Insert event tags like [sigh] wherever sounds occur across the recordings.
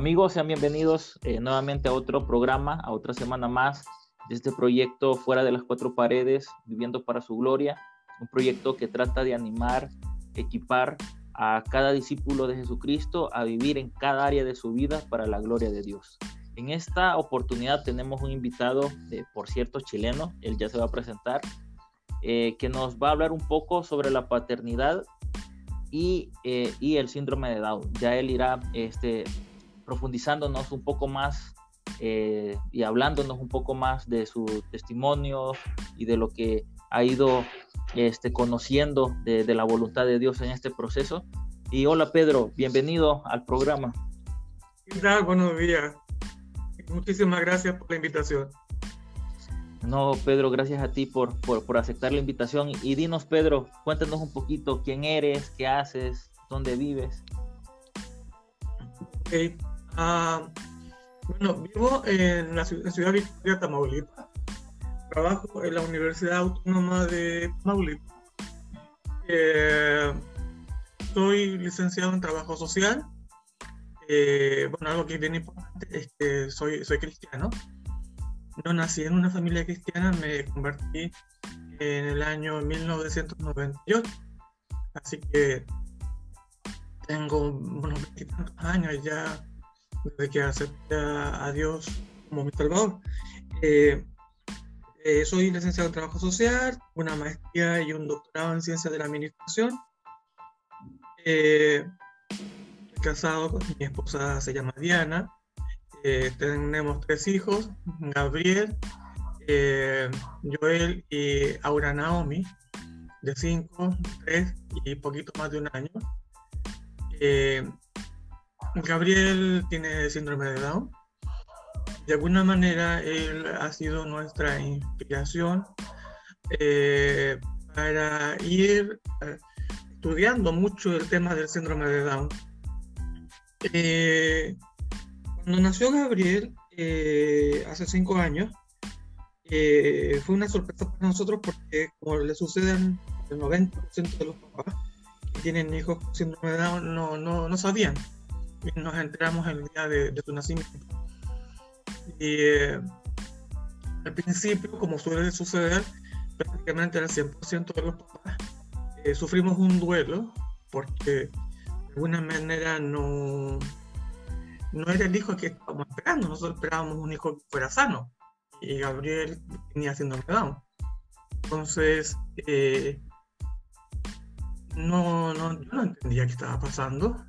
Amigos, sean bienvenidos eh, nuevamente a otro programa, a otra semana más de este proyecto Fuera de las Cuatro Paredes, Viviendo para su Gloria, un proyecto que trata de animar, equipar a cada discípulo de Jesucristo a vivir en cada área de su vida para la gloria de Dios. En esta oportunidad tenemos un invitado, por cierto, chileno, él ya se va a presentar, eh, que nos va a hablar un poco sobre la paternidad y, eh, y, el síndrome de Down. Ya él irá este, profundizándonos un poco más eh, y hablándonos un poco más de su testimonio y de lo que ha ido este, conociendo de, de la voluntad de Dios en este proceso. Y hola Pedro, bienvenido al programa. ¿Qué tal? Buenos días. Muchísimas gracias por la invitación. No, Pedro, gracias a ti por, por, aceptar la invitación. Y dinos, Pedro, cuéntanos un poquito quién eres, qué haces, dónde vives. Okay. Ah, bueno, vivo en la ciudad, de Victoria, Tamaulipas. Trabajo en la Universidad Autónoma de Tamaulipas. Eh, soy licenciado en trabajo social eh, bueno, algo que es bien importante es que soy, soy cristiano. No nací en una familia cristiana, me convertí en el año 1998. Así que tengo unos 20 años ya desde que acepté a, Dios como mi salvador. Eh, eh, soy licenciado en trabajo social, una maestría y un doctorado en ciencias de la administración. Eh, casado, mi esposa se llama Diana, eh, tenemos tres hijos, Gabriel, eh, Joel y Aura Naomi, de 5, 3 y poquito más de un año. Eh, Gabriel tiene síndrome de Down. De alguna manera, él ha sido nuestra inspiración para ir estudiando mucho el tema del síndrome de Down eh, cuando nació Gabriel, eh, hace cinco años, eh, fue una sorpresa para nosotros porque, como le sucede al 90% de los papás que tienen hijos con síndrome de Down, no, no, no sabían. Nos enteramos el día de, su nacimiento. Y al principio, como suele suceder, prácticamente el 100% de los papás sufrimos un duelo porque de alguna manera no, no era el hijo que estábamos esperando. Nosotros esperábamos un hijo que fuera sano y Gabriel venía siendo Down. Entonces, eh, no, no, yo no entendía qué estaba pasando,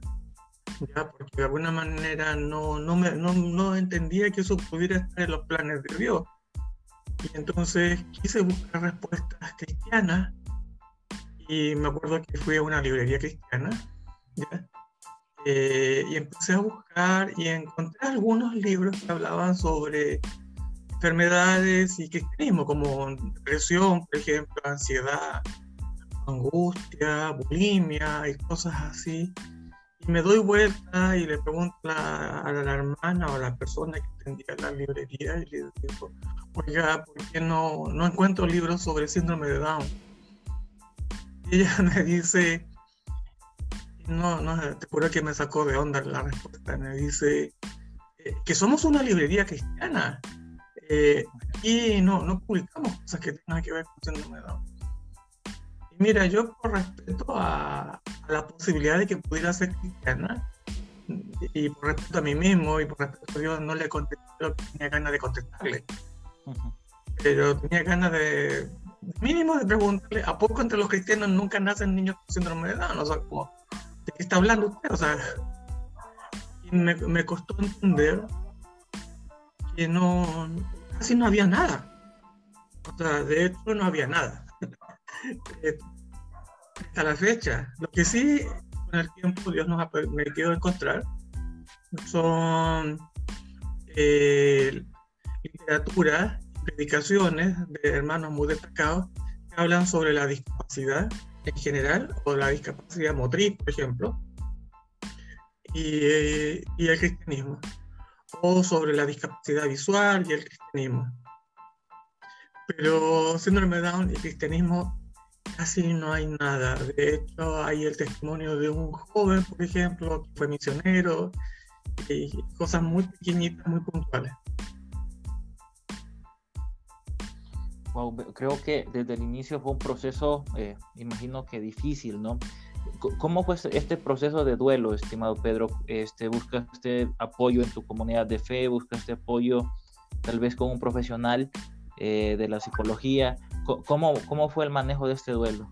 ya, porque de alguna manera no, no, me, no, no entendía que eso pudiera estar en los planes de Dios. Y entonces quise buscar respuestas cristianas y me acuerdo que fui a una librería cristiana eh, y empecé a buscar y encontré algunos libros que hablaban sobre enfermedades y cristianismo, como depresión, por ejemplo, ansiedad, angustia, bulimia y cosas así. Y me doy vuelta y le pregunto a la, hermana o a la persona que tendría la librería y le digo, oiga, ¿por qué no, no encuentro libros sobre síndrome de Down? Y ella [laughs] me dice, no, no, te juro que me sacó de onda la respuesta. Me dice eh, que somos una librería cristiana eh, y no, no publicamos cosas que tengan que ver con síndrome de Y mira, yo por respeto a, la posibilidad de que pudiera ser cristiana y por respeto a mí mismo y por respeto a Dios, no le contesté lo que tenía ganas de contestarle. Pero tenía ganas de, mínimo de preguntarle, ¿a poco entre los cristianos nunca nacen niños con síndrome de Down? O sea, como, ¿de qué está hablando usted? O sea, me, me costó entender que no, casi no había nada. O sea, de hecho no había nada. [laughs] Hasta la fecha. Lo que sí, con el tiempo Dios nos ha permitido encontrar son eh, literatura, predicaciones de hermanos muy destacados que hablan sobre la discapacidad en general, o la discapacidad motriz, por ejemplo, y, y, el cristianismo, o sobre la discapacidad visual y el cristianismo. Pero síndrome Down y cristianismo casi no hay nada. De hecho, hay el testimonio de un joven, por ejemplo, que fue misionero y cosas muy pequeñitas, muy puntuales. creo que desde el inicio fue un proceso, eh, imagino que difícil, ¿no? ¿Cómo fue este proceso de duelo, estimado Pedro? Este, ¿Buscaste apoyo en tu comunidad de fe? ¿Buscaste apoyo tal vez con un profesional eh, de la psicología? ¿Cómo, ¿Cómo fue el manejo de este duelo?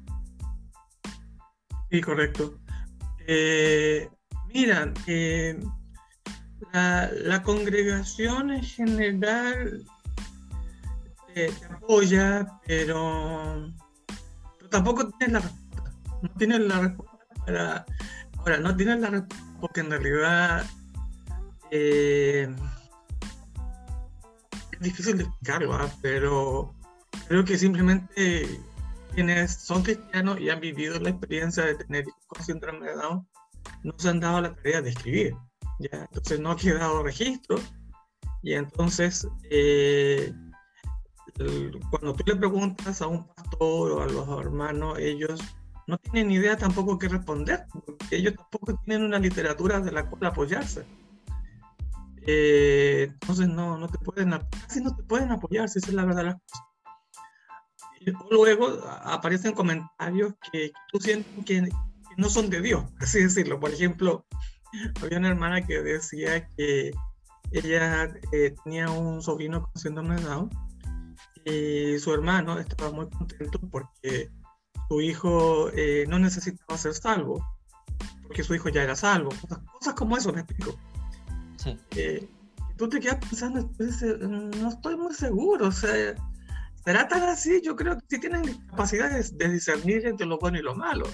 Sí, correcto. Eh, mira, eh, la, congregación en general te apoya, pero, tampoco tienes la respuesta. No tienes la respuesta para. Ahora, no tienes la respuesta porque en realidad eh, es difícil de explicarlo, ¿ah? pero creo que simplemente quienes son cristianos y han vivido la experiencia de tener hijos con de Down no se han dado la tarea de escribir. Entonces no ha quedado registro y entonces eh, cuando tú le preguntas a un pastor o a los hermanos, ellos no tienen idea tampoco qué responder, porque ellos tampoco tienen una literatura de la cual apoyarse. Eh, entonces no, no te pueden, casi no te pueden apoyar, si esa es la verdad las cosas. Luego aparecen comentarios que, tú sientes que, no son de Dios, [laughs] así decirlo. Por ejemplo, había una hermana que decía que ella eh, tenía un sobrino con síndrome de Down y su hermano estaba muy contento porque su hijo eh, no necesitaba ser salvo, porque su hijo ya era salvo. Cosas, como eso, me explico. Sí. Eh, tú te quedas pensando, no estoy muy seguro, o sea, ¿será tan así? Yo creo que si tienen capacidad de, discernir entre lo bueno y lo malo.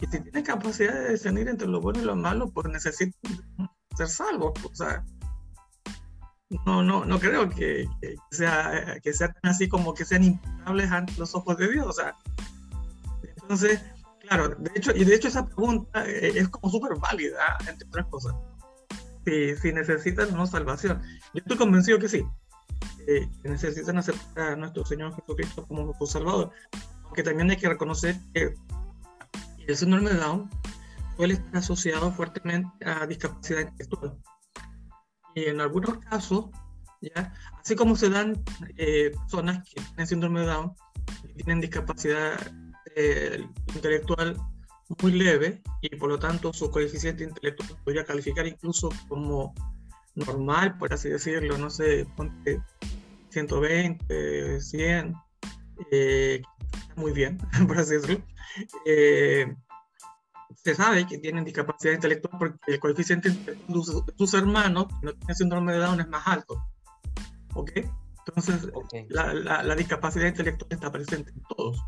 Y si tienen capacidad de discernir entre lo bueno y lo malo, pues necesitan ser salvos. O sea, no, no, no creo que, sea, que sean así como que sean imputables ante los ojos de Dios. O sea, entonces, claro, de hecho, y de hecho esa pregunta eh, es como súper válida, entre otras cosas. Si, si necesitan una salvación. Yo estoy convencido que sí, que necesitan aceptar a nuestro Señor Jesucristo como su Salvador. Aunque también hay que reconocer que el síndrome de Down suele estar asociado fuertemente a discapacidad intelectual. Y en algunos casos, ¿ya? así como se dan eh, personas que tienen síndrome de Down tienen discapacidad eh, intelectual muy leve y por lo tanto su coeficiente intelectual podría calificar incluso como normal, por así decirlo, no sé, ponte 120, 100, eh, muy bien, [laughs] por así decirlo. Eh, se sabe que tienen discapacidad intelectual porque el coeficiente de sus hermanos que no tienen síndrome de Down es más alto. ¿Ok? Entonces, La, la, la discapacidad intelectual está presente en todos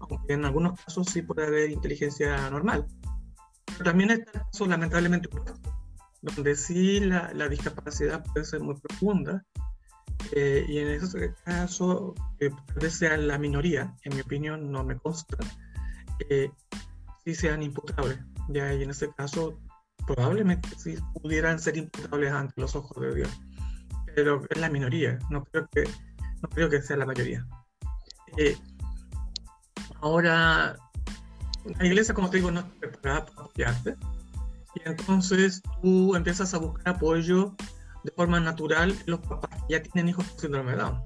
aunque en algunos casos sí puede haber inteligencia normal. Pero también está el caso lamentablemente donde sí la, la, discapacidad puede ser muy profunda, eh, y en ese caso, que puede ser la minoría, en mi opinión no me consta, eh, sí sean imputables. Ya, y en ese caso, probablemente sí pudieran ser imputables ante los ojos de Dios. Pero es la minoría, no creo que, no creo que sea la mayoría. Eh, Ahora, la iglesia, como te digo, no está preparada para apoyarte. Y entonces tú empiezas a buscar apoyo de forma natural los papás que ya tienen hijos con síndrome de Down.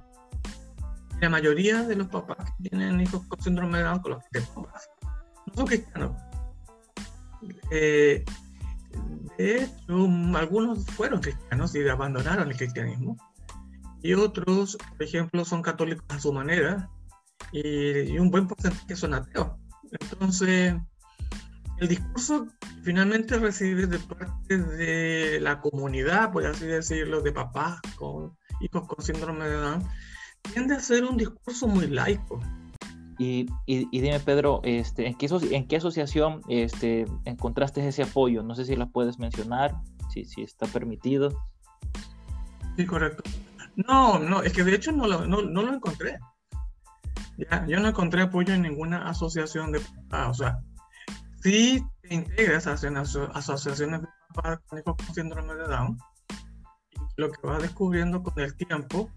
la mayoría de los papás que tienen hijos con síndrome de Down con los que te tomas no son cristianos. Eh, de hecho, algunos fueron cristianos y abandonaron el cristianismo. Y otros, por ejemplo, son católicos a su manera y, un buen porcentaje son ateos. Entonces, el discurso finalmente recibe de parte de la comunidad, por así decirlo, de papás con hijos con síndrome de Down, tiende a ser un discurso muy laico. Y, y, dime, Pedro, este, ¿en, qué, ¿en qué asociación este, encontraste ese apoyo? No sé si la puedes mencionar, si, si está permitido. Sí, correcto. No, no, es que de hecho no lo, no, no lo encontré yo no encontré apoyo en ninguna asociación de papás. O sea, si te integras a asociaciones de papás con síndrome de Down, lo que vas descubriendo con el tiempo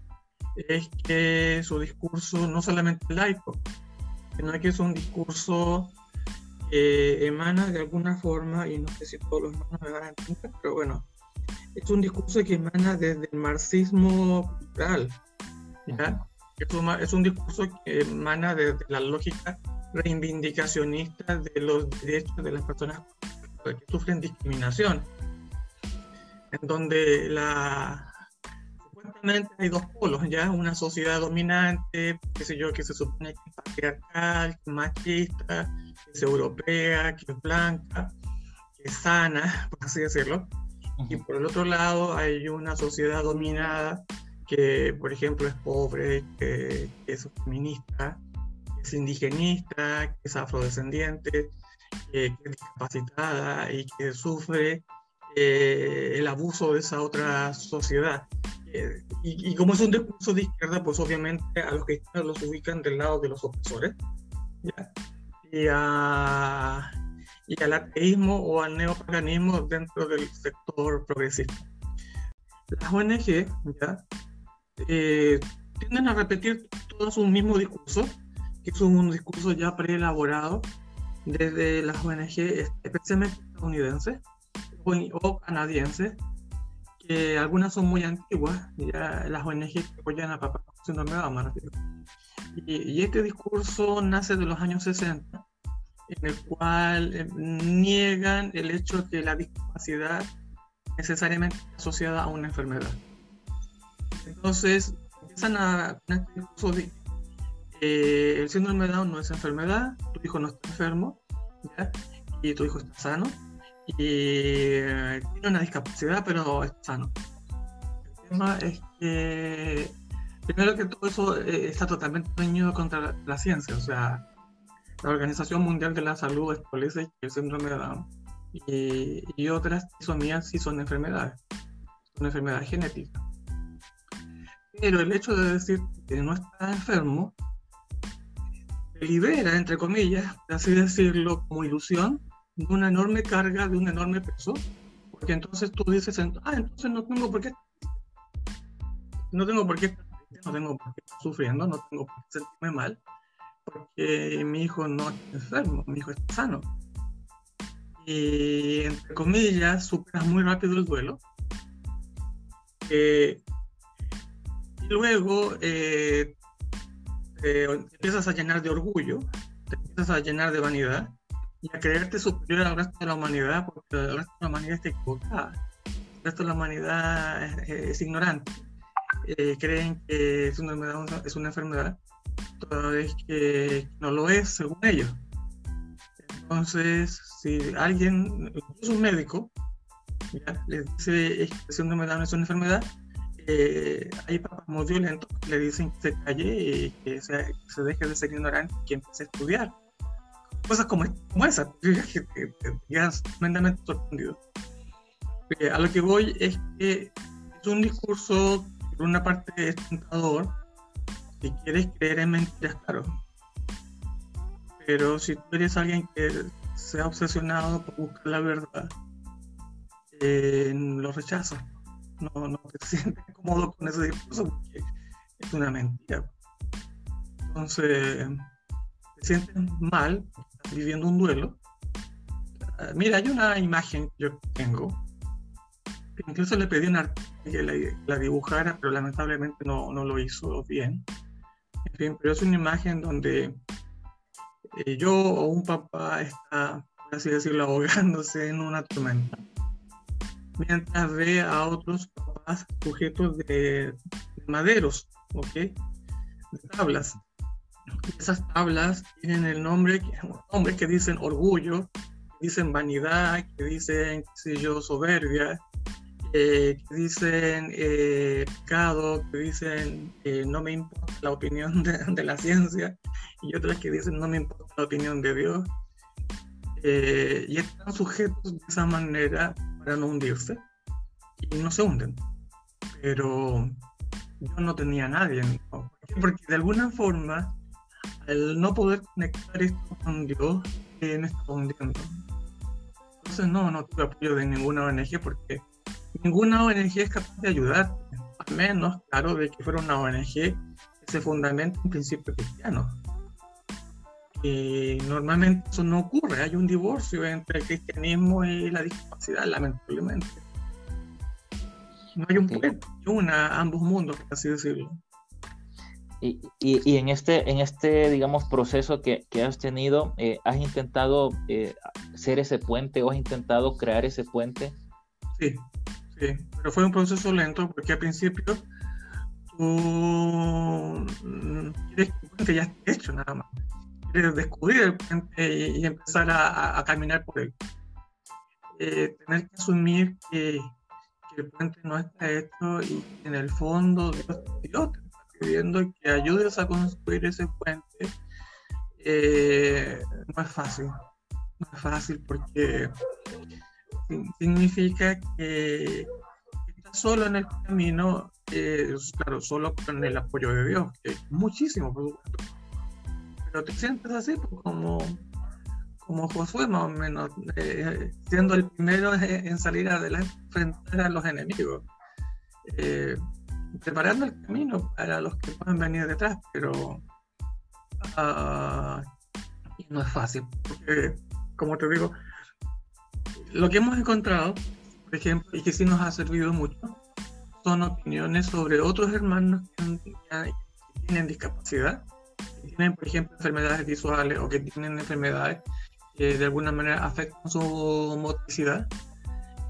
es que su discurso no solamente es laico, sino que es un discurso que emana de alguna forma, y no sé si todos los hermanos me van a entender, pero bueno, es un discurso que emana desde el marxismo cultural. Es, un, discurso que emana desde la lógica reivindicacionista de los derechos de las personas que sufren discriminación, en donde la, supuestamente hay dos polos, ya una sociedad dominante, qué sé yo, que se supone que es patriarcal, que es machista, que es europea, que es blanca, que es sana, [laughs] por así decirlo, y por el otro lado hay una sociedad dominada que, por ejemplo, es pobre, que, es feminista, es indigenista, que es afrodescendiente, que, es discapacitada y que sufre eh, el abuso de esa otra sociedad. Eh, y, como es un discurso de izquierda, pues obviamente a los que los ubican del lado de los opresores. Y a y al ateísmo o al neopaganismo dentro del sector progresista. Las ONG ¿ya? Eh, tienden a repetir todos un mismo discurso, que es un discurso ya preelaborado desde las ONG, especialmente estadounidenses o, canadienses, que algunas son muy antiguas, ya las ONG que apoyan a papá síndrome de Y, y este discurso nace de los años 60 en el cual eh, niegan el hecho de que la discapacidad necesariamente asociada a una enfermedad. Entonces, empiezan a este eh, el síndrome de Down no es enfermedad, tu hijo no está enfermo, y tu hijo está sano, y eh, tiene una discapacidad, pero está sano. El tema es que, primero que todo eso está totalmente dañado contra la ciencia, o sea, la Organización Mundial de la Salud establece que el síndrome de Down y, otras trisomías sí son enfermedades, son enfermedades genéticas. Pero el hecho de decir que no está enfermo libera, entre comillas, así decirlo, como ilusión, de una enorme carga, de un enorme peso, porque entonces tú dices, ah, entonces no tengo por qué, no tengo por qué, no tengo por qué estar sufriendo, no tengo por qué sentirme mal, porque mi hijo no está enfermo, mi hijo está sano. Y entre comillas, superas muy rápido el duelo. Eh, y luego eh, te empiezas a llenar de orgullo, te empiezas a llenar de vanidad y a creerte superior al resto de la humanidad, porque el resto de la humanidad está equivocada. El resto de la humanidad es, ignorante. Eh, creen que es una, es una enfermedad toda vez que no lo es según ellos. Entonces, si alguien, incluso un médico, le dice que el síndrome de Down es una enfermedad, eh, hay papás muy violentos que le dicen que se calle y que se, deje de ser ignorante y que empiece a estudiar. Cosas como, como esa, que te quedas tremendamente sorprendido. Eh, a lo que voy es que es un discurso, por una parte, es tentador, si quieres creer en mentiras, claro. Pero si tú eres alguien que se ha obsesionado por buscar la verdad, eh, lo rechazas. No, no te sientes cómodo con ese discurso porque es una mentira. Entonces, te sientes mal, viviendo un duelo. Ah, mira, hay una imagen que yo tengo, incluso le pedí a un artista que la, la, dibujara, pero lamentablemente no, no lo hizo bien pero es una imagen donde eh, yo o un papá está, por así decirlo, ahogándose en una tormenta, mientras ve a otros papás sujetos de, maderos, ¿ok? De tablas. Esas tablas tienen el nombre, nombres que dicen orgullo, que dicen vanidad, que dicen, qué sé yo, soberbia, eh, que dicen eh, pecado, que dicen eh, no me importa la opinión de, la ciencia, y otras que dicen no me importa la opinión de Dios. y están sujetos de esa manera para no hundirse, y no se hunden. Pero yo no tenía nadie, porque de alguna forma, al no poder conectar esto con Dios, me estaba hundiendo. Entonces no, no tuve apoyo de ninguna ONG porque ninguna ONG es capaz de ayudar, al menos, claro, de que fuera una ONG que se fundamenta en principios cristianos. Y normalmente eso no ocurre, hay un divorcio entre el cristianismo y la discapacidad, lamentablemente. No hay un puente, una, ambos mundos, por así decirlo. Y, y, en, este, en este, digamos, proceso que, que has tenido, eh, ¿has intentado eh, ser ese puente o has intentado crear ese puente? Sí, sí, pero fue un proceso lento porque al principio tú mm, quieres que ya esté hecho nada más. Descubrir el puente y, empezar a, caminar por él. Eh, tener que asumir que, el puente no está hecho y en el fondo Dios, Dios pidiendo que ayudes a construir ese puente, eh, no es fácil. No es fácil porque significa que estás solo en el camino, eh, claro, solo con el apoyo de Dios, que es muchísimo, por supuesto. Pero te sientes así pues, como, como Josué, más o menos, eh, siendo el primero en salir adelante frente a los enemigos. Eh, preparando el camino para los que puedan venir detrás, pero uh, no es fácil, porque, como te digo, lo que hemos encontrado, por ejemplo, y que sí nos ha servido mucho, son opiniones sobre otros hermanos que, tienen discapacidad, tienen, por ejemplo, enfermedades visuales o que tienen enfermedades que de alguna manera afectan su motricidad.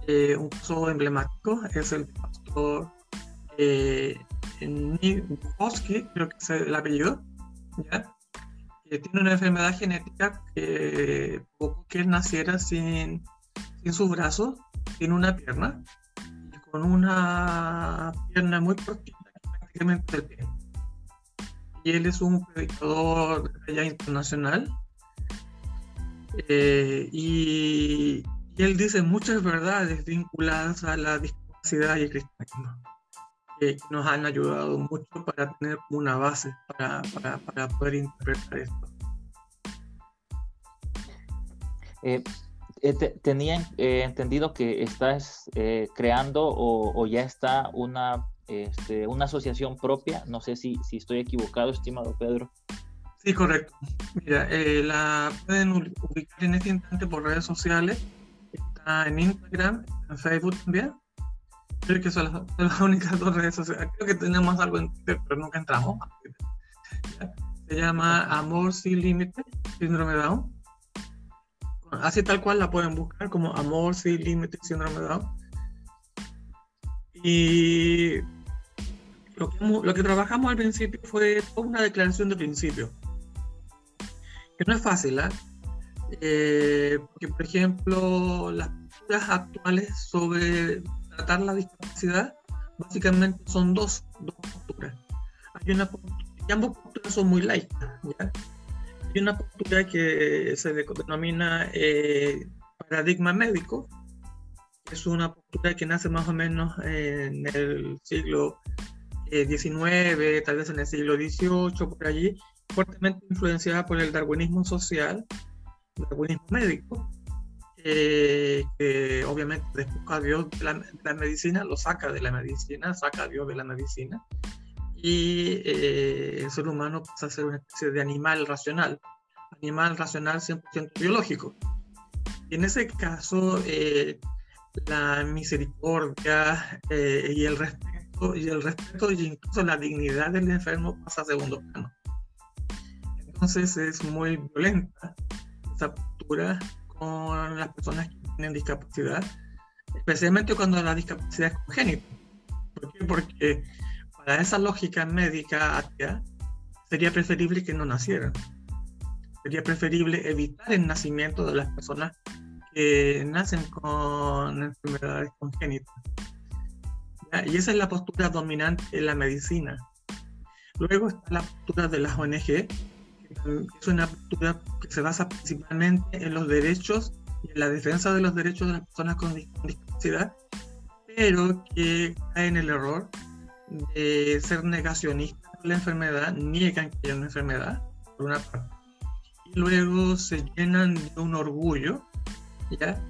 Eh, un caso emblemático es el pastor eh, Nick creo que es el apellido, ¿ya? que tiene una enfermedad genética que poco que él naciera sin, sin sus brazos, tiene una pierna, y con una pierna muy cortita, prácticamente el pie. Y él es un predicador de internacional. Eh, y, él dice muchas verdades vinculadas a la discapacidad y el cristianismo que nos han ayudado mucho para tener una base para, para, poder interpretar esto. Eh, eh tenía entendido que estás creando o, ya está una, este, una asociación propia. No sé si, si estoy equivocado, estimado Pedro. Sí, correcto. Mira, la pueden ubicar en este instante por redes sociales. Está en Instagram, en Facebook también. Creo que son las, únicas dos redes sociales. Creo que tenemos algo en Twitter, pero nunca entramos. Se llama Amor Sin Límite, Síndrome Down. Así tal cual la pueden buscar como Amor Sin Límite, Síndrome Down. Y lo que, trabajamos al principio fue una declaración de principio. Que no es fácil, ¿eh? eh porque, por ejemplo, las posturas actuales sobre tratar la discapacidad, básicamente son dos, posturas. Hay una y ambas posturas son muy laicas. Hay una postura que se denomina eh, paradigma médico, es una postura que nace más o menos en el siglo XIX, eh, tal vez en el siglo XVIII, por allí, fuertemente influenciada por el darwinismo social, el darwinismo médico, eh, que obviamente despoja a Dios de la, medicina, lo saca de la medicina, saca a Dios de la medicina, y eh, el ser humano pasa a ser una especie de animal racional, animal racional 100% biológico. Y en ese caso, eh, la misericordia y el respeto, y el respeto y incluso la dignidad del enfermo pasa a segundo plano. Entonces es muy violenta esa postura con las personas que tienen discapacidad, especialmente cuando la discapacidad es congénita. ¿Por qué? Porque para esa lógica médica atea, sería preferible que no nacieran. Sería preferible evitar el nacimiento de las personas que nacen con enfermedades congénitas. Y esa es la postura dominante en la medicina. Luego está la postura de las ONG, es una postura que se basa principalmente en los derechos y en la defensa de los derechos de las personas con discapacidad, pero que cae en el error de ser negacionistas de la enfermedad, niegan que haya una enfermedad, por una parte, y luego se llenan de un orgullo, ¿ya?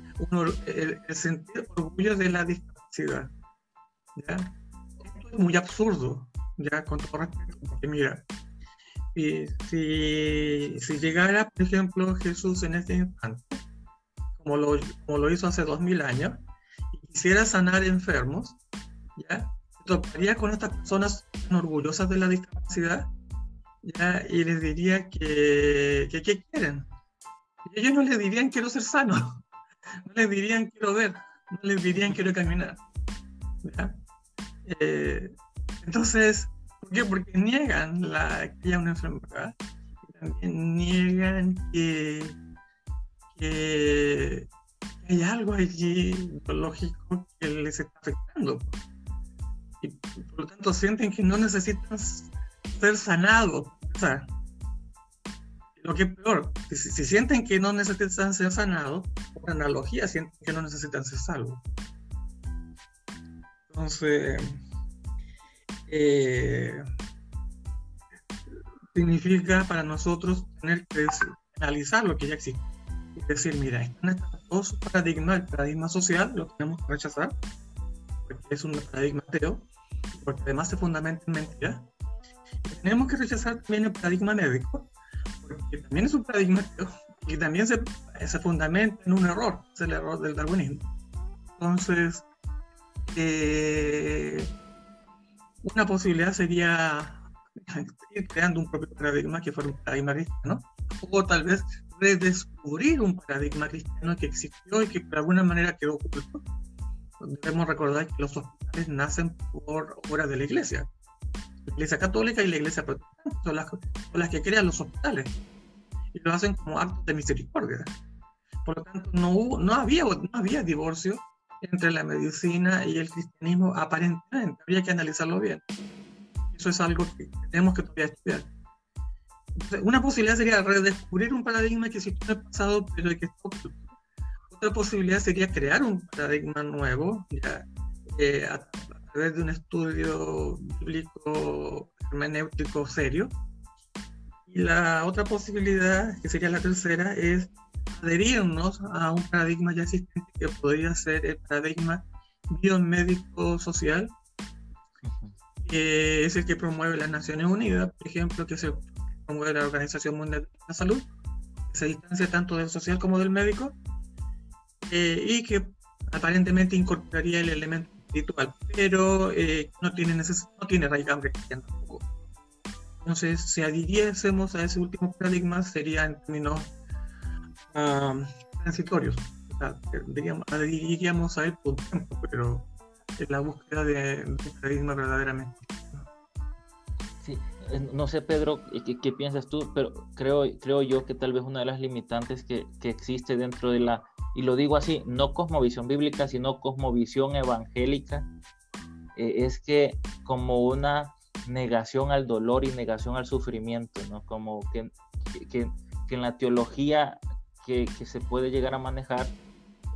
el, sentir orgullo de la discapacidad, Esto es muy absurdo, ¿ya? Con todo respeto, porque mira, si, si, llegara, por ejemplo, Jesús en este instante, como lo, como lo hizo hace dos mil años, y quisiera sanar enfermos, ¿ya? toparía con estas personas orgullosas de la discapacidad, ¿ya? Y les diría que, que ¿qué quieren? Ellos no les dirían quiero ser sano, [laughs] no les dirían quiero ver, no les dirían quiero caminar. Eh, entonces, ¿por qué? Porque niegan la, que haya una enfermedad, también niegan que, hay algo allí lógico que les está afectando y por lo tanto sienten que no necesitan ser sanados. O sea, lo que es peor, si, si, sienten que no necesitan ser sanados, por analogía sienten que no necesitan ser salvos. Entonces, eh, significa para nosotros tener que analizar lo que ya existe. Es decir, mira, están estos dos paradigmas, el paradigma social lo tenemos que rechazar, porque es un paradigma ateo, porque además se fundamenta en mentira. tenemos que rechazar también el paradigma médico, porque también es un paradigma y también se, se fundamenta en un error, es el error del darwinismo. Entonces, eh, una posibilidad sería [laughs] ir creando un propio paradigma que fuera un paradigma cristiano, o tal vez redescubrir un paradigma cristiano que existió y que de alguna manera quedó oculto. Debemos recordar que los hospitales nacen por obra de la iglesia. La iglesia católica y la iglesia protestante son las, son las que crean los hospitales y lo hacen como actos de misericordia. Por lo tanto, no, hubo, no, había, no había divorcio entre la medicina y el cristianismo aparentemente. Habría que analizarlo bien. Eso es algo que tenemos que todavía estudiar. una posibilidad sería redescubrir un paradigma que existió en el pasado, pero que está oculto otra posibilidad sería crear un paradigma nuevo, ya, eh, a, través de un estudio bíblico hermenéutico serio. Y la otra posibilidad, que sería la tercera, es adherirnos a un paradigma ya existente que podría ser el paradigma biomédico social, que es el que promueve las Naciones Unidas, por ejemplo, que se promueve la Organización Mundial de la Salud, que se distancia tanto del social como del médico, eh, y que aparentemente incorporaría el elemento espiritual, pero eh, no tiene no tiene cristiana tampoco. Entonces, si adhiriésemos a ese último paradigma, sería en términos transitorios. O sea, adheriríamos a él por tiempo, pero en la búsqueda de, un paradigma verdaderamente. Sí, eh, no sé, Pedro, ¿qué, ¿qué, piensas tú? Pero creo, creo yo que tal vez una de las limitantes que, que existe dentro de la y lo digo así, no cosmovisión bíblica, sino cosmovisión evangélica, eh, es que como una negación al dolor y negación al sufrimiento, ¿no? Como que, que, en la teología que, que, se puede llegar a manejar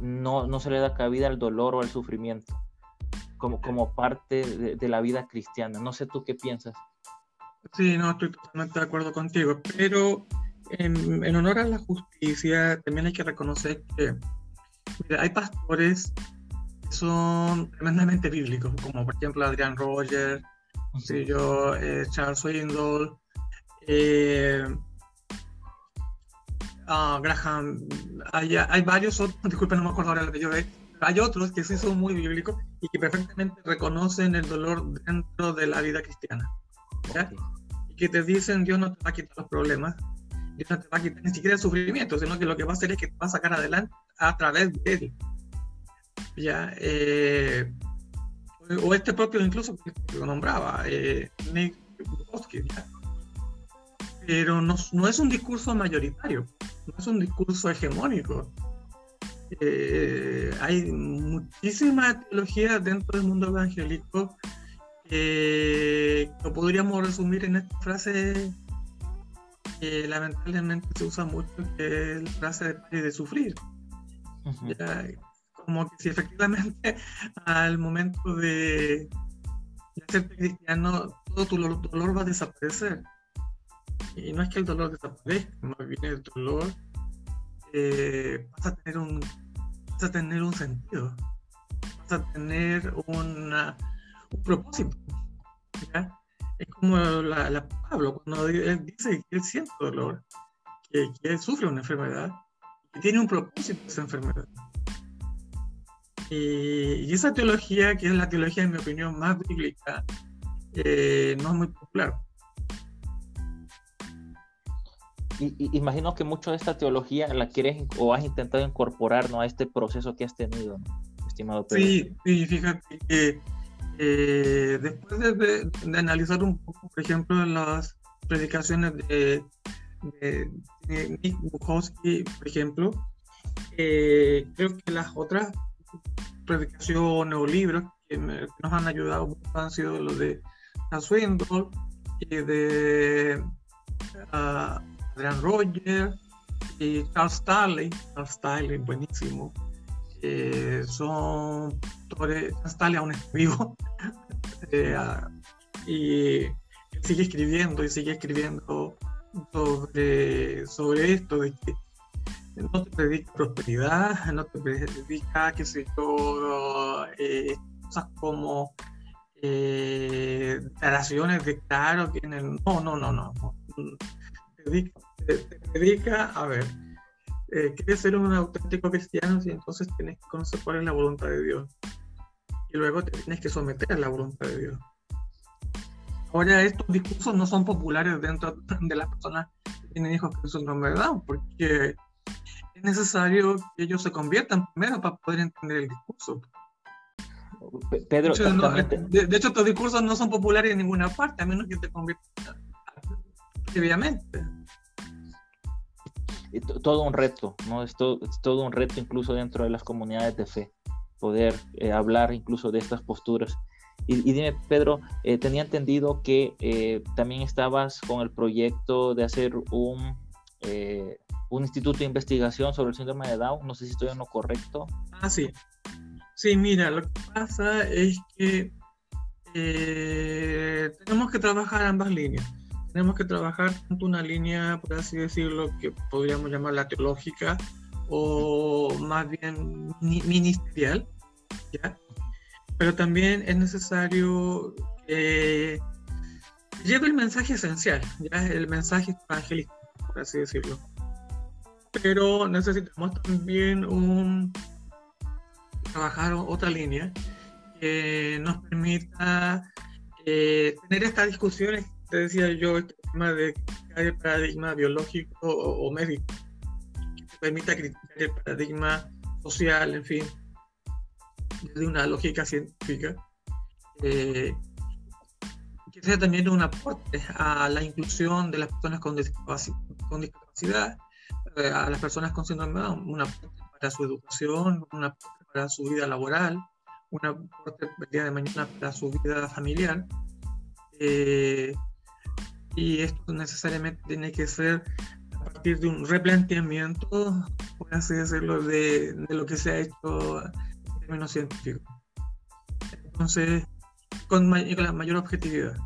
no, no se le da cabida al dolor o al sufrimiento como, como parte de, de la vida cristiana. No sé tú qué piensas. Sí, no, estoy totalmente de acuerdo contigo, pero en, honor a la justicia, también hay que reconocer que hay pastores que son tremendamente bíblicos, como por ejemplo Adrian Rogers, yo, eh, Charles Swindoll, eh, ah, Graham, hay, hay, varios otros, disculpen, no me acuerdo ahora lo que yo ve, hay otros que sí son muy bíblicos y que perfectamente reconocen el dolor dentro de la vida cristiana. Y que te dicen, Dios no te va a quitar los problemas, Dios no te va a quitar ni siquiera el sufrimiento, sino que lo que va a hacer es que te va a sacar adelante a través de él. Ya, eh, o este propio incluso que lo nombraba, eh, Nick Bukowski, pero no, no, es un discurso mayoritario, no es un discurso hegemónico. Eh, hay muchísima teología dentro del mundo evangélico que lo podríamos resumir en esta frase que lamentablemente se usa mucho, que es la frase de, de sufrir. como que si efectivamente al momento de, ser cristiano, todo tu dolor, va a desaparecer. Y no es que el dolor desaparezca, más bien el dolor eh, vas, a tener un, vas a tener un sentido, vas a tener un propósito. es como la, Pablo, cuando él dice que él siente dolor, que, él sufre una enfermedad, que tiene un propósito esa enfermedad. Y, esa teología, que es la teología, en mi opinión, más bíblica, eh, no es muy popular. Y, imagino que mucho de esta teología la quieres o has intentado incorporar ¿no? a este proceso que has tenido, estimado Pedro. Sí, sí, fíjate que eh, después de, analizar un poco, por ejemplo, las predicaciones de, de, Nick Bukowski, por ejemplo, eh, creo que las otras predicaciones o libros que, nos han ayudado han sido los de Swindoll y de uh, Adrian Roger y Charles Starley. Charles Starley, buenísimo. Eh, son Charles Starley aún es vivo. [laughs] Eh, y sigue escribiendo y sigue escribiendo sobre, sobre esto no te predica prosperidad, [laughs] no te predica, que se yo, eh, cosas como eh, declaraciones de claro que. No, no, no, no. Te predica, a ver, eh, quieres ser un auténtico cristiano y entonces tienes que conocer cuál es la voluntad de Dios. Y luego te tienes que someter a la voluntad de Dios. Ahora, estos discursos no son populares dentro de las personas que tienen hijos con síndrome de Down, porque es necesario que ellos se conviertan primero para poder entender el discurso. Pedro, de hecho, estos discursos no son populares en ninguna parte, a menos que te conviertas previamente. Todo un reto, ¿no? Es es todo, un reto incluso dentro de las comunidades de fe, poder eh, hablar incluso de estas posturas. Y, dime, Pedro, eh, tenía entendido que eh, también estabas con el proyecto de hacer un, eh, un instituto de investigación sobre el síndrome de Down. No sé si estoy en lo correcto. Ah, sí. Sí, mira, lo que pasa es que tenemos que trabajar ambas líneas. Tenemos que trabajar una línea, por así decirlo, que podríamos llamar la teológica o más bien ministerial, pero también es necesario que lleve el mensaje esencial, ¿ya? el mensaje evangélico, por así decirlo. Pero necesitamos también un, trabajar otra línea que nos permita eh, tener estas discusiones, te decía yo, este tema de el paradigma biológico o, o médico, que permita criticar el paradigma social, en fin, de una lógica científica, eh, que sea también un aporte a la inclusión de las personas con discapacidad, eh, a las personas con síndrome de un aporte para su educación, un aporte para su vida laboral, un aporte el día de mañana para su vida familiar. Eh, y esto necesariamente tiene que ser a partir de un replanteamiento, por así decirlo, de, de lo que se ha hecho menos científico. Entonces, con, la mayor objetividad.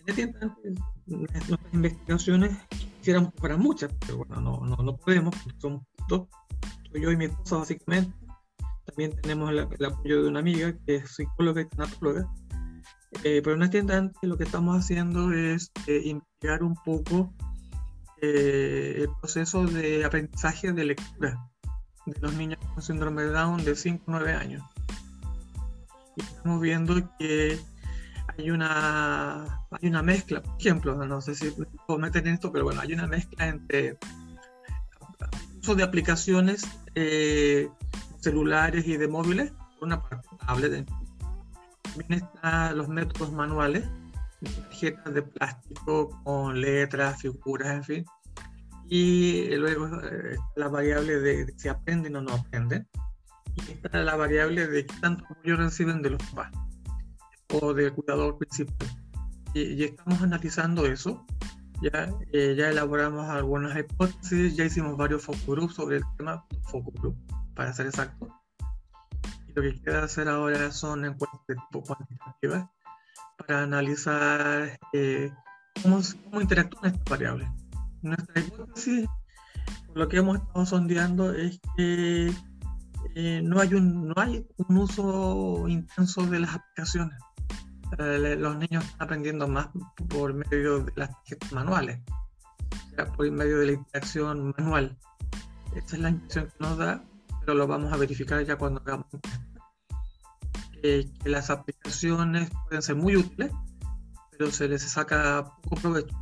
En este instante, nuestras investigaciones quisiéramos para muchas, pero bueno, no, no, no podemos, porque somos dos, yo y mi esposa básicamente. También tenemos el, apoyo de una amiga que es psicóloga y tanatóloga. Eh, pero en lo que estamos haciendo es eh, investigar un poco eh, el proceso de aprendizaje de lectura de los niños con síndrome de Down de 5 o 9 años. Y estamos viendo que hay una, hay una mezcla, por ejemplo, no sé si puedo meter en esto, pero bueno, hay una mezcla entre uso de aplicaciones eh, celulares y de móviles, por una parte, tablet, también están los métodos manuales, tarjetas de plástico con letras, figuras, en fin, y luego eh, la variable de, si aprenden o no aprenden, y está la variable de qué tanto apoyo reciben de los papás o del cuidador principal. Y, estamos analizando eso, ya, eh, ya elaboramos algunas hipótesis, ya hicimos varios focus groups sobre el tema, focus group, para ser exacto. Lo que queda hacer ahora son encuestas de tipo cuantitativas para analizar eh, cómo, interactúan estas variables nuestra hipótesis, lo que hemos estado sondeando, es que eh, no, hay un, no hay un uso intenso de las aplicaciones. Eh, los niños están aprendiendo más por medio de las tarjetas manuales, por medio de la interacción manual. Esta es la impresión que nos da, pero lo vamos a verificar ya cuando hagamos que las aplicaciones pueden ser muy útiles, pero se les saca poco provecho.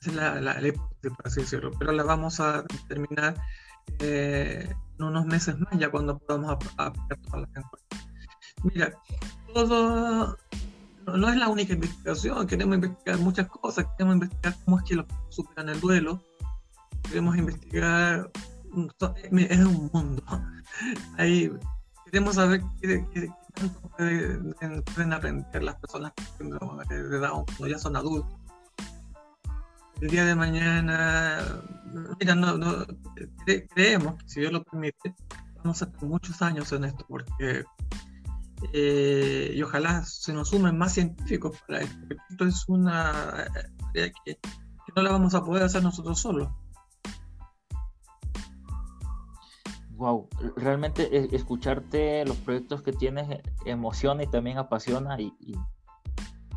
Esa es la, la, hipótesis, por así decirlo, pero la vamos a terminar eh, en unos meses más, ya cuando podamos aplicar todas las encuestas. Mira, todo no, es la única investigación, queremos investigar muchas cosas, queremos investigar cómo es que los superan el duelo, queremos investigar, es un mundo. [laughs] Ahí queremos saber qué, tanto pueden, aprender las personas que de Down cuando ya son adultos. El día de mañana, mira, no, creemos que si Dios lo permite, vamos a estar muchos años en esto, porque eh, y ojalá se nos sumen más científicos para esto, esto es una tarea que, no la vamos a poder hacer nosotros solos. Wow, realmente escucharte los proyectos que tienes eh, emociona y también apasiona y,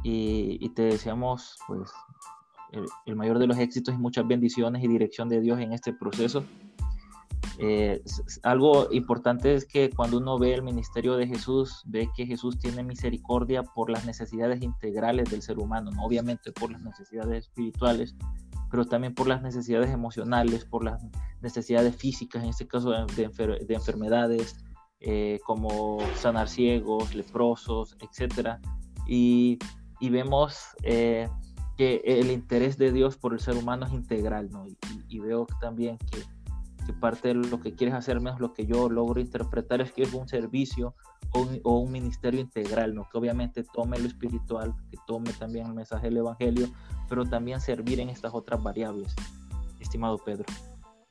y, te deseamos pues el, mayor de los éxitos y muchas bendiciones y dirección de Dios en este proceso. Eh, algo importante es que cuando uno ve el ministerio de Jesús, ve que Jesús tiene misericordia por las necesidades integrales del ser humano, ¿no? obviamente por las necesidades espirituales, pero también por las necesidades emocionales, por las necesidades físicas, en este caso de, enfermedades, eh, como sanar ciegos, leprosos, etc. Y, vemos eh, que el interés de Dios por el ser humano es integral, ¿no? y veo también que que parte de lo que quieres hacer, menos lo que yo logro interpretar es que es un servicio o un, ministerio integral, ¿no? que obviamente tome lo espiritual, que tome también el mensaje del Evangelio, pero también servir en estas otras variables, estimado Pedro.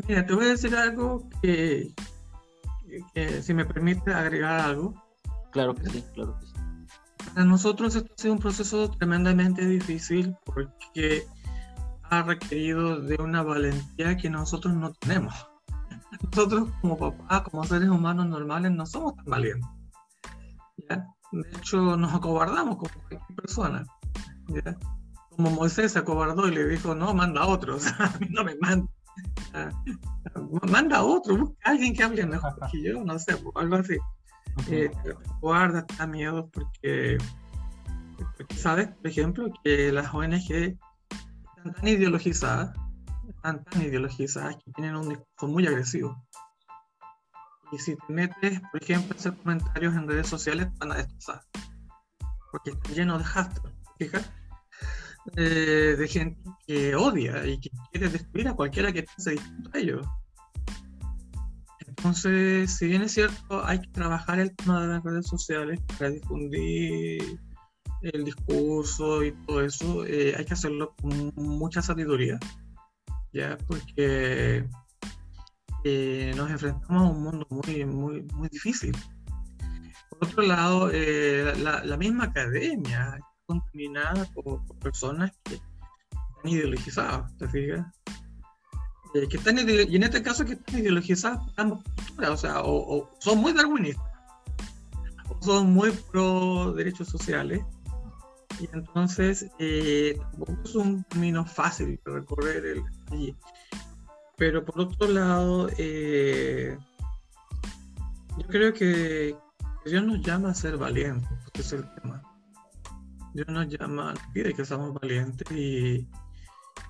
Mira, te voy a decir algo que, que si me permite agregar algo. Claro que sí, claro que sí. Para nosotros esto ha sido un proceso tremendamente difícil porque ha requerido de una valentía que nosotros no tenemos nosotros como papás, como seres humanos normales, no somos tan valientes. De hecho, nos acobardamos como cualquier persona. Como Moisés se acobardó y le dijo, no, manda a otros, [laughs] a mí no me manda. Manda a otro, busca a alguien que hable mejor que yo, no sé, algo así. Eh, guarda, te da miedo porque, porque, sabes, por ejemplo, que las ONG están tan ideologizadas están tan ideologizadas que tienen un discurso muy agresivo. Y si te metes, por ejemplo, a hacer comentarios en redes sociales, van a destrozar. Porque está lleno de hashtags, fijas, eh, de gente que odia y que quiere destruir a cualquiera que piense distinto a ellos. Entonces, si bien es cierto, hay que trabajar el tema de las redes sociales para difundir el discurso y todo eso, eh, hay que hacerlo con mucha sabiduría ya porque eh, nos enfrentamos a un mundo muy, muy, muy difícil. Por otro lado, eh, la, misma academia está contaminada por, personas que están ideologizadas, ¿te fijas? Eh, que están y en este caso que están ideologizadas por ambas posturas, o sea, o, son muy darwinistas, o son muy pro derechos sociales, y entonces tampoco es un camino fácil de recorrer el, pero por otro lado, eh, yo creo que Dios nos llama a ser valientes, porque es el tema. Dios nos llama, pide que seamos valientes y,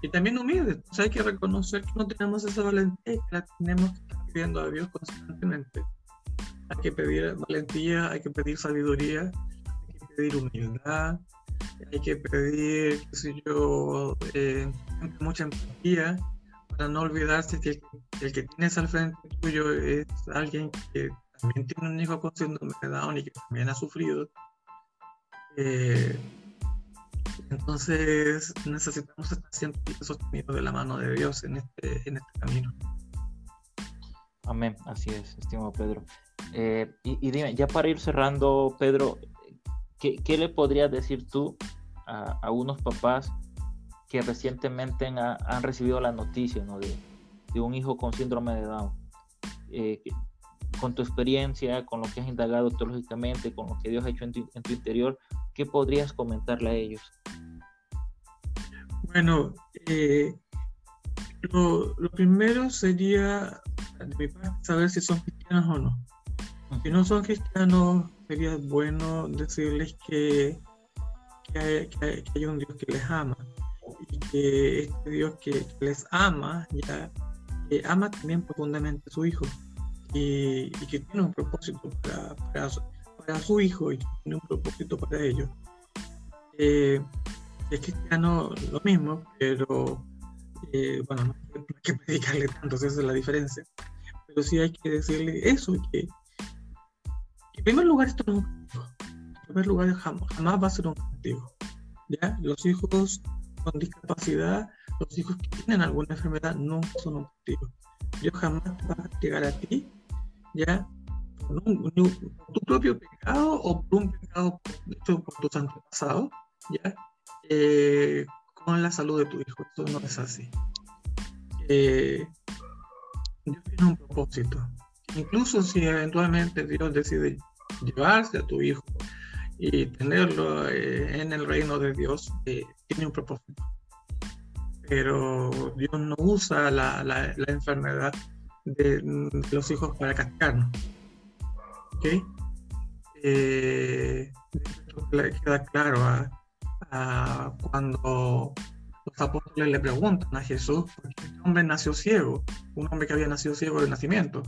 y también humildes. hay que reconocer que no tenemos esa valentía y que la tenemos que estar pidiendo a Dios constantemente. Hay que pedir valentía, hay que pedir sabiduría, hay que pedir humildad, hay que pedir, qué sé yo, eh, mucha empatía para no olvidarse que el que tienes al frente tuyo es alguien que también tiene un hijo con síndrome de Down y que también ha sufrido. Eh, entonces necesitamos estar siempre sostenidos de la mano de Dios en este, en este camino. Amén, así es, estimado Pedro. Eh, y, dime, ya para ir cerrando, Pedro, ¿qué, le podrías decir tú a, unos papás que recientemente han recibido la noticia de, un hijo con síndrome de Down. Eh, con tu experiencia, con lo que has indagado teológicamente, con lo que Dios ha hecho en tu, interior, ¿qué podrías comentarle a ellos? Bueno, eh, lo, primero sería, saber si son cristianos o no. Si no son cristianos, sería bueno decirles que, que, hay, un Dios que les ama y que este Dios que, les ama, ya ama también profundamente a su hijo y, que tiene un propósito para, para, su, hijo y tiene un propósito para ellos. Eh, es cristiano lo mismo, pero eh, bueno, no hay que predicarle tanto, esa es la diferencia. Pero sí hay que decirle eso, que, en primer lugar esto no primer lugar jamás, va a ser un castigo. ¿ya? Los hijos con discapacidad, los hijos que tienen alguna enfermedad no son un castigo. Dios jamás va a castigar a ti, ¿ya? Por, tu propio pecado o por un pecado hecho por tus antepasados, ¿ya? Eh, con la salud de tu hijo. Eso no es así. Eh, Dios tiene un propósito. Incluso si eventualmente Dios decide llevarse a tu hijo y tenerlo eh, en el reino de Dios, eh, tiene un propósito. Pero Dios no usa la, enfermedad de, los hijos para cascarnos. ¿Ok? Eh, queda claro a, cuando los apóstoles le preguntan a Jesús, ¿por qué este hombre nació ciego? Un hombre que había nacido ciego de nacimiento.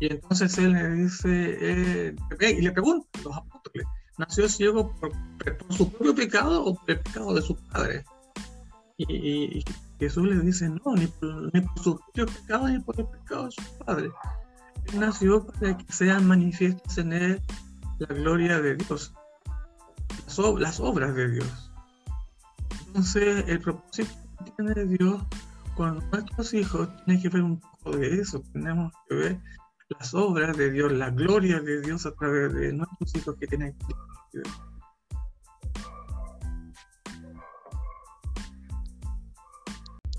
Y entonces él le dice, eh, y le pregunta a los apóstoles, ¿nació ciego por, su propio pecado o por el pecado de su padre? Y, Jesús le dice, no, ni por, su propio pecado ni por el pecado de su padre. Él nació para que sean manifiestas en él la gloria de Dios, las, obras de Dios. Entonces, el propósito que tiene Dios con nuestros hijos tiene que ver un poco de eso. Tenemos que ver las obras de Dios, la gloria de Dios a través de nuestros hijos que tienen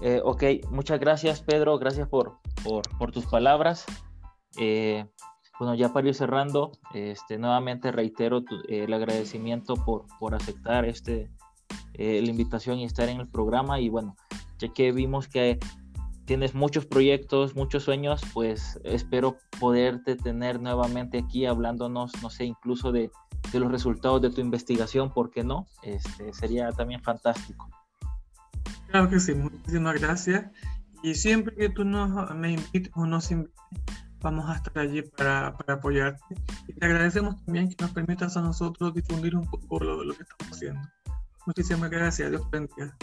eh, ok, muchas gracias Pedro, gracias por, por, tus palabras. Eh, bueno, ya para ir cerrando, este, nuevamente reitero el agradecimiento por, por aceptar este, eh, la invitación y estar en el programa. Y bueno, ya que vimos que tienes muchos proyectos, muchos sueños, pues espero poderte tener nuevamente aquí hablándonos, no sé, incluso de, de los resultados de tu investigación, ¿por qué no? Este, sería también fantástico. Claro que sí, muchísimas gracias. Y siempre que tú nos, me invites o nos invites, vamos a estar allí para, para, apoyarte. Y te agradecemos también que nos permitas a nosotros difundir un poco lo, lo que estamos haciendo. Muchísimas gracias, Dios bendiga.